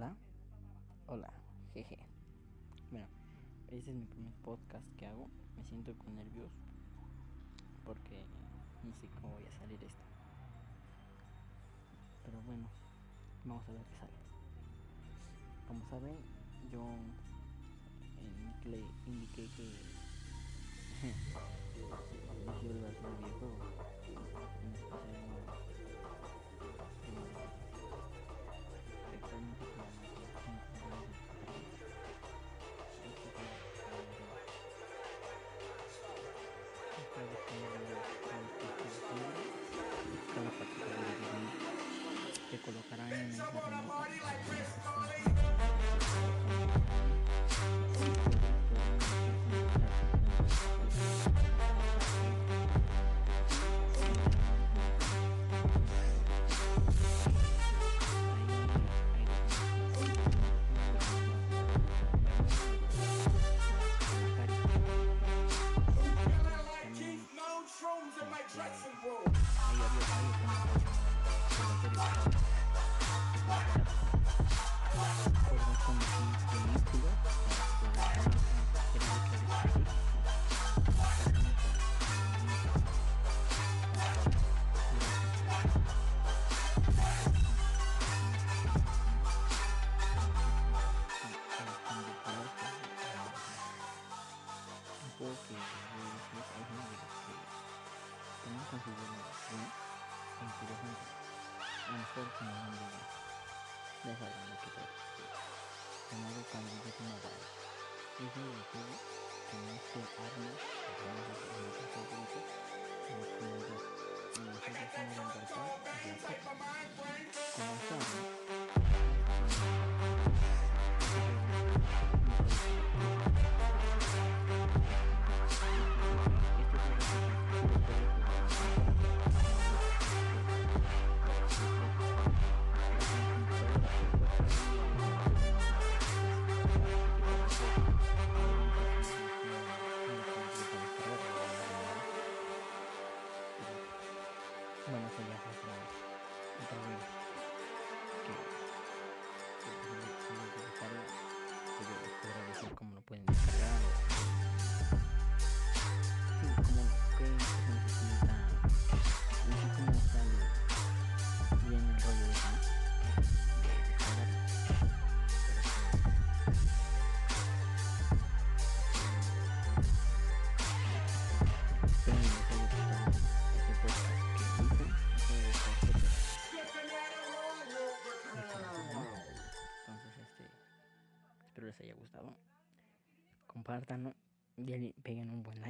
Hola, hola, jeje. Bueno, este es mi primer podcast que hago. Me siento con nervios porque no sé cómo voy a salir esto. Pero bueno, vamos a ver qué sale. Como saben, yo indiqué, indiqué que yo Unfortunately, that's how I make it up. tenido cambios modales. Es divertido tener su arma, tener su arma favorita. Bueno, eso ya otra haya gustado. Compártanlo, denle- peguen un buen like y.